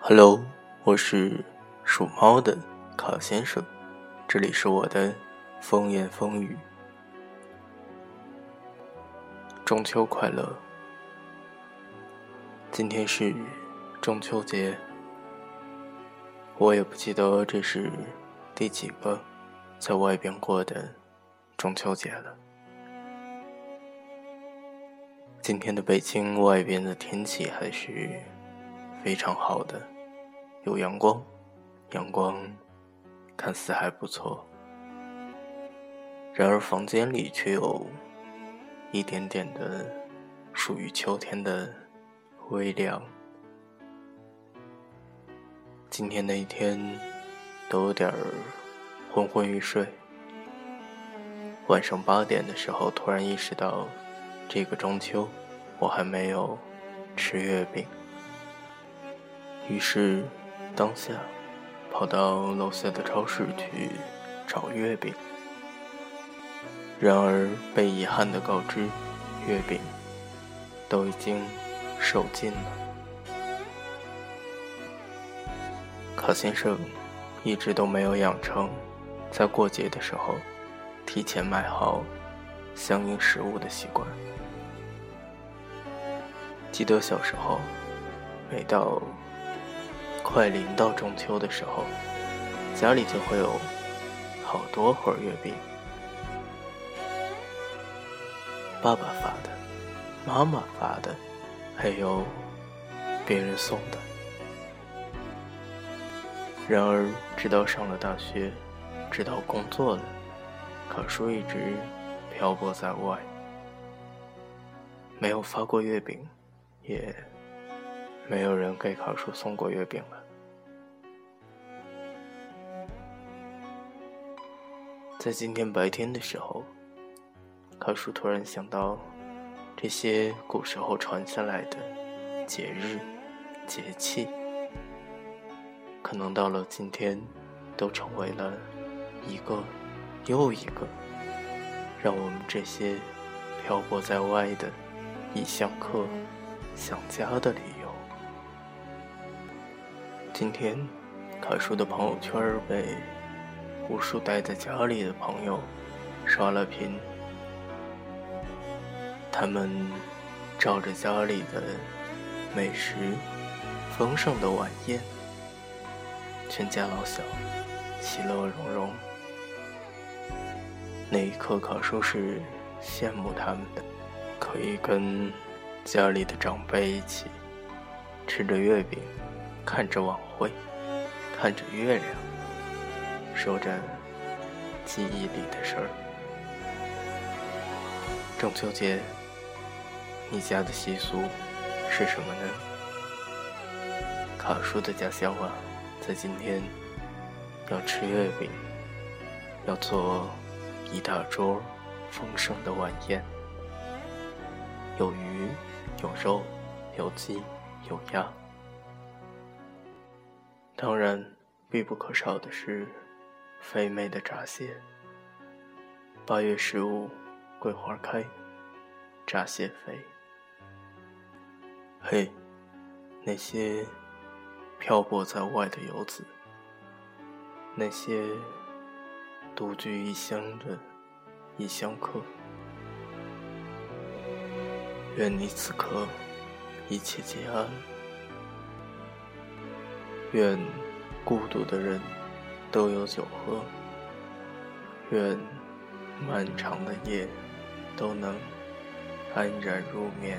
Hello，我是属猫的卡先生，这里是我的风言风语。中秋快乐！今天是中秋节，我也不记得这是第几个在外边过的中秋节了。今天的北京外边的天气还是非常好的，有阳光，阳光看似还不错。然而房间里却有一点点的属于秋天的微凉。今天的一天都有点儿昏昏欲睡，晚上八点的时候突然意识到。这个中秋，我还没有吃月饼，于是当下跑到楼下的超市去找月饼。然而被遗憾的告知，月饼都已经售罄了。卡先生一直都没有养成在过节的时候提前买好相应食物的习惯。记得小时候，每到快临到中秋的时候，家里就会有好多盒月饼，爸爸发的，妈妈发的，还有别人送的。然而，直到上了大学，直到工作了，可叔一直漂泊在外，没有发过月饼。也没有人给卡叔送过月饼了。在今天白天的时候，卡叔突然想到，这些古时候传下来的节日、节气，可能到了今天，都成为了一个又一个，让我们这些漂泊在外的异乡客。想家的理由。今天，卡叔的朋友圈被无数待在家里的朋友刷了屏。他们照着家里的美食、丰盛的晚宴，全家老小其乐融融。那一刻，卡叔是羡慕他们的，可以跟。家里的长辈一起吃着月饼，看着晚会，看着月亮，说着记忆里的事儿。中秋节，你家的习俗是什么呢？卡叔的家乡啊，在今天要吃月饼，要做一大桌丰盛的晚宴，有鱼。有肉，有鸡，有鸭，当然必不可少的是肥美的闸蟹。八月十五，桂花开，闸蟹飞。嘿，那些漂泊在外的游子，那些独居异乡的异乡客。愿你此刻一切皆安。愿孤独的人都有酒喝。愿漫长的夜都能安然入眠。